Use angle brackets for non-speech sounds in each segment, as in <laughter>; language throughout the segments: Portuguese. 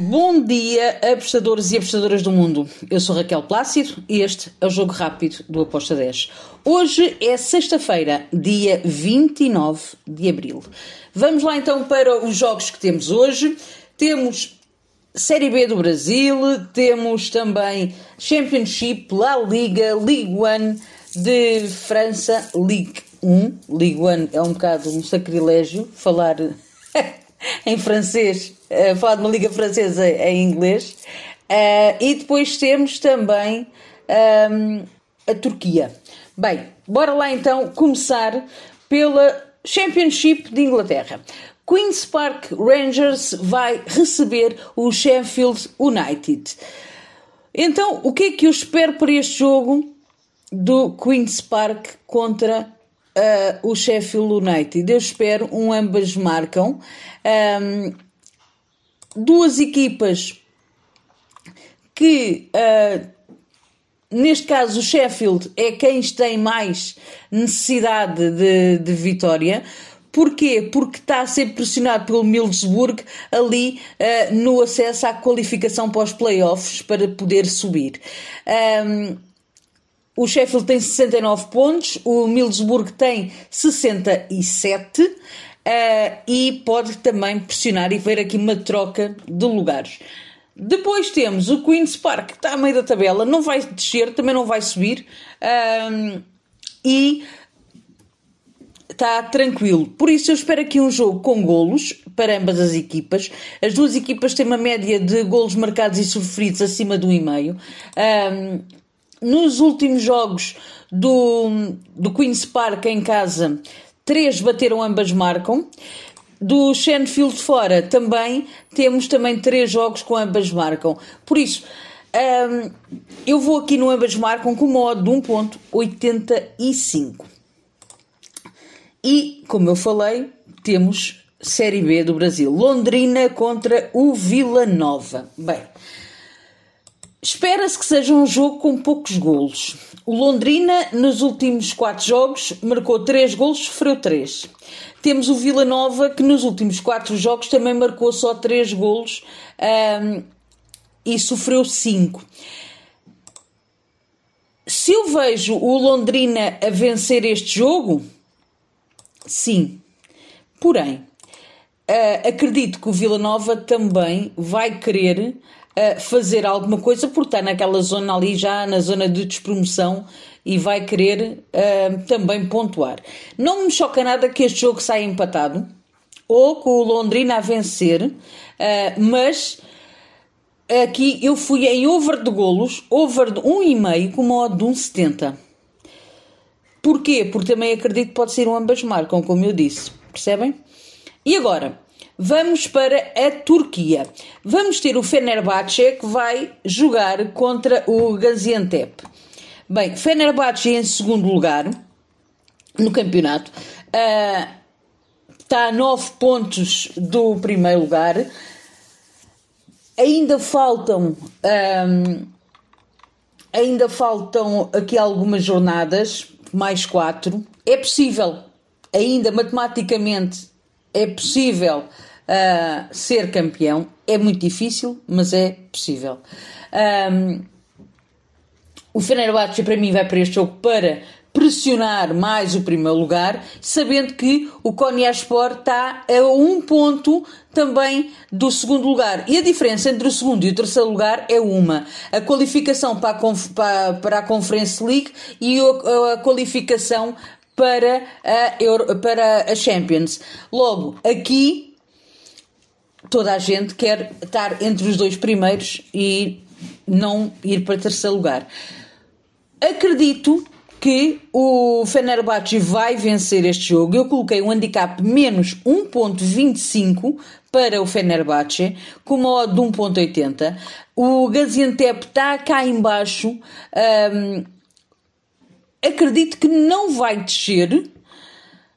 Bom dia, apostadores e apostadoras do mundo. Eu sou Raquel Plácido e este é o Jogo Rápido do Aposta 10. Hoje é sexta-feira, dia 29 de abril. Vamos lá então para os jogos que temos hoje. Temos Série B do Brasil, temos também Championship, La Liga, Ligue 1 de França, Ligue 1. Ligue 1 é um bocado um sacrilégio falar <laughs> em francês, uh, falar de uma liga francesa em inglês. Uh, e depois temos também um, a Turquia. Bem, bora lá então começar pela Championship de Inglaterra. Queen's Park Rangers vai receber o Sheffield United. Então, o que é que eu espero para este jogo do Queen's Park contra uh, o Sheffield United? Eu espero um ambas marcam. Um, duas equipas que uh, neste caso o Sheffield é quem tem mais necessidade de, de vitória. Porquê? Porque está a ser pressionado pelo Middlesbrough ali uh, no acesso à qualificação para os playoffs para poder subir. Um, o Sheffield tem 69 pontos, o Middlesbrough tem 67 uh, e pode também pressionar e ver aqui uma troca de lugares. Depois temos o Queen's Park, que está a meio da tabela, não vai descer, também não vai subir. Um, e está tranquilo. Por isso eu espero aqui um jogo com golos para ambas as equipas. As duas equipas têm uma média de golos marcados e sofridos acima do 1,5. Um, nos últimos jogos do, do Queen's Park em casa, três bateram, ambas marcam. Do Shenfield fora também temos também três jogos com ambas marcam. Por isso, um, eu vou aqui no ambas marcam com modo de 1.85. E, como eu falei, temos Série B do Brasil. Londrina contra o Vila Nova. Bem, espera-se que seja um jogo com poucos golos. O Londrina, nos últimos quatro jogos, marcou três golos, sofreu três. Temos o Vila Nova, que nos últimos quatro jogos também marcou só três golos um, e sofreu cinco. Se eu vejo o Londrina a vencer este jogo, Sim. Porém, uh, acredito que o Vila Nova também vai querer uh, fazer alguma coisa porque está naquela zona ali já na zona de despromoção e vai querer uh, também pontuar. Não me choca nada que este jogo saia empatado ou com o Londrina a vencer, mas aqui eu fui em over de golos, over de 1,5 com modo de 1,70. Porquê? Porque também acredito que pode ser um ambas marcam, como eu disse. Percebem? E agora, vamos para a Turquia. Vamos ter o Fenerbahçe que vai jogar contra o Gaziantep. Bem, Fenerbahçe em segundo lugar no campeonato. Uh, está a 9 pontos do primeiro lugar. Ainda faltam. Um, ainda faltam aqui algumas jornadas mais 4. É possível, ainda matematicamente, é possível uh, ser campeão. É muito difícil, mas é possível. Um, o Fenerbahçe para mim vai para este jogo para pressionar mais o primeiro lugar, sabendo que o Konyaspor está a um ponto também do segundo lugar. E a diferença entre o segundo e o terceiro lugar é uma. A qualificação para a, para, para a Conference League e a, a qualificação para a, Euro, para a Champions. Logo, aqui toda a gente quer estar entre os dois primeiros e não ir para terceiro lugar. Acredito que o Fenerbahçe vai vencer este jogo. Eu coloquei um handicap menos 1.25 para o Fenerbahçe, com uma odd de 1.80. O Gaziantep está cá embaixo. Um, acredito que não vai descer.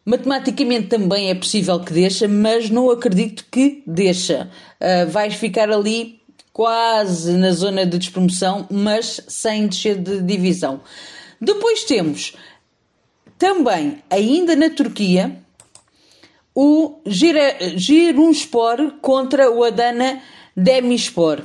Matematicamente também é possível que deixa, mas não acredito que deixa. Uh, vais ficar ali quase na zona de despromoção, mas sem descer de divisão. Depois temos também, ainda na Turquia, o Girunspor contra o Adana Demispor.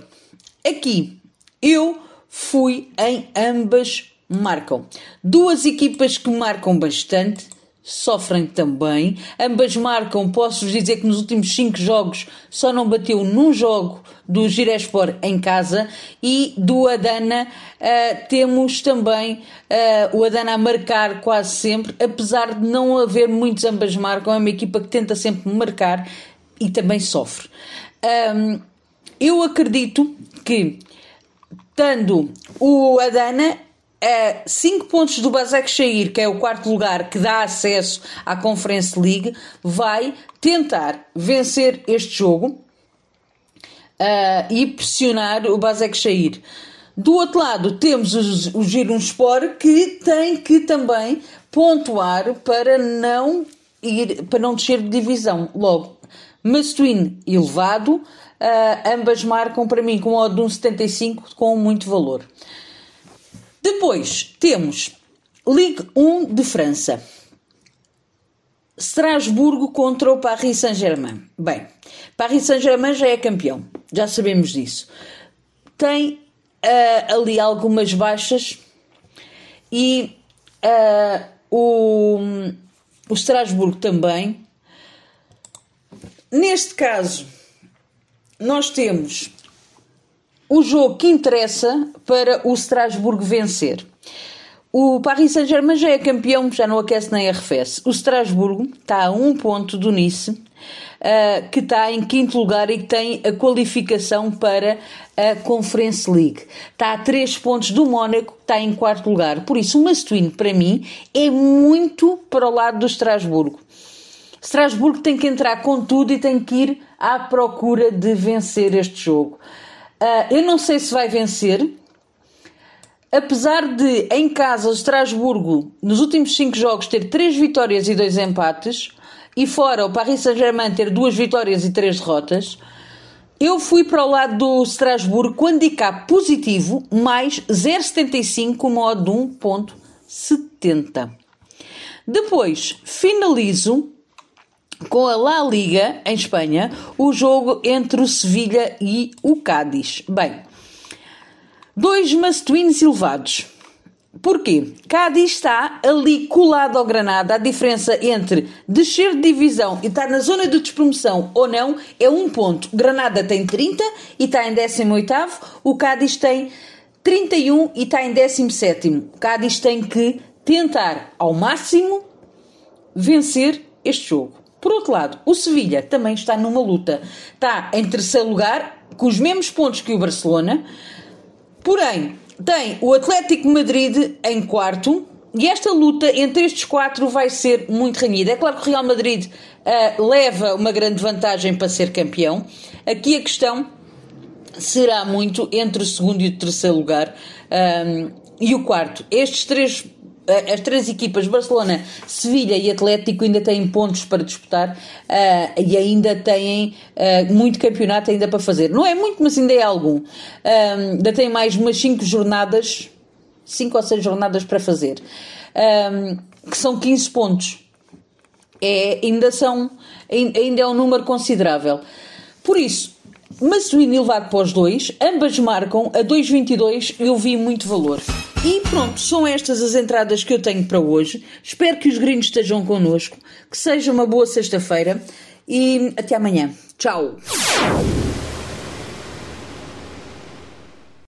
Aqui eu fui em ambas marcam. Duas equipas que marcam bastante, sofrem também. Ambas marcam, posso-vos dizer que nos últimos 5 jogos só não bateu num jogo do Girespor em casa e do Adana uh, temos também uh, o Adana a marcar quase sempre, apesar de não haver muitos ambas marcam, é uma equipa que tenta sempre marcar e também sofre. Um, eu acredito que, estando o Adana a 5 pontos do Basek Shair, que é o quarto lugar que dá acesso à Conference League, vai tentar vencer este jogo uh, e pressionar o Basek Shair. Do outro lado, temos o, o Gironspor que tem que também pontuar para não ir para não descer de divisão. Logo, Mastuin elevado, uh, ambas marcam para mim com um odd de 1,75 com muito valor. Depois temos Ligue 1 de França. Strasburgo contra o Paris Saint-Germain. Bem, Paris Saint-Germain já é campeão, já sabemos disso. Tem uh, ali algumas baixas e uh, o, o Strasburgo também. Neste caso, nós temos o jogo que interessa para o Strasbourg vencer. O Paris Saint-Germain já é campeão, já não aquece nem arrefece. O Strasbourg está a um ponto do Nice, uh, que está em quinto lugar e que tem a qualificação para a Conference League. Está a três pontos do Mónaco, que está em quarto lugar. Por isso, o Mastuino, para mim, é muito para o lado do Strasbourg. Strasbourg tem que entrar com tudo e tem que ir à procura de vencer este jogo. Uh, eu não sei se vai vencer. Apesar de, em casa, o Estrasburgo, nos últimos 5 jogos, ter 3 vitórias e 2 empates, e fora o Paris Saint-Germain ter 2 vitórias e 3 derrotas, eu fui para o lado do Estrasburgo com handicap positivo, mais 0,75, modo de 1,70. Depois, finalizo com a La Liga, em Espanha, o jogo entre o Sevilha e o Cádiz. Bem, dois must-wins elevados. Porquê? Cádiz está ali colado ao Granada. A diferença entre descer de divisão e estar na zona de despromoção ou não é um ponto. Granada tem 30 e está em 18. O Cádiz tem 31 e está em 17. O Cádiz tem que tentar ao máximo vencer este jogo. Por outro lado, o Sevilha também está numa luta. Está em terceiro lugar, com os mesmos pontos que o Barcelona, porém tem o Atlético Madrid em quarto. E esta luta entre estes quatro vai ser muito renhida. É claro que o Real Madrid uh, leva uma grande vantagem para ser campeão. Aqui a questão será muito entre o segundo e o terceiro lugar um, ehm, e o quarto. Estes três as três equipas, Barcelona, Sevilha e Atlético, ainda têm pontos para disputar uh, e ainda têm uh, muito campeonato ainda para fazer. Não é muito, mas ainda é algum. Uh, ainda têm mais umas 5 jornadas, 5 ou 6 jornadas para fazer, que são 15 pontos. É, ainda, são, ainda é um número considerável. Por isso, Massuíno elevado para os dois, ambas marcam a 2,22 eu vi muito valor. E pronto, são estas as entradas que eu tenho para hoje. Espero que os gringos estejam connosco, que seja uma boa sexta-feira e até amanhã. Tchau!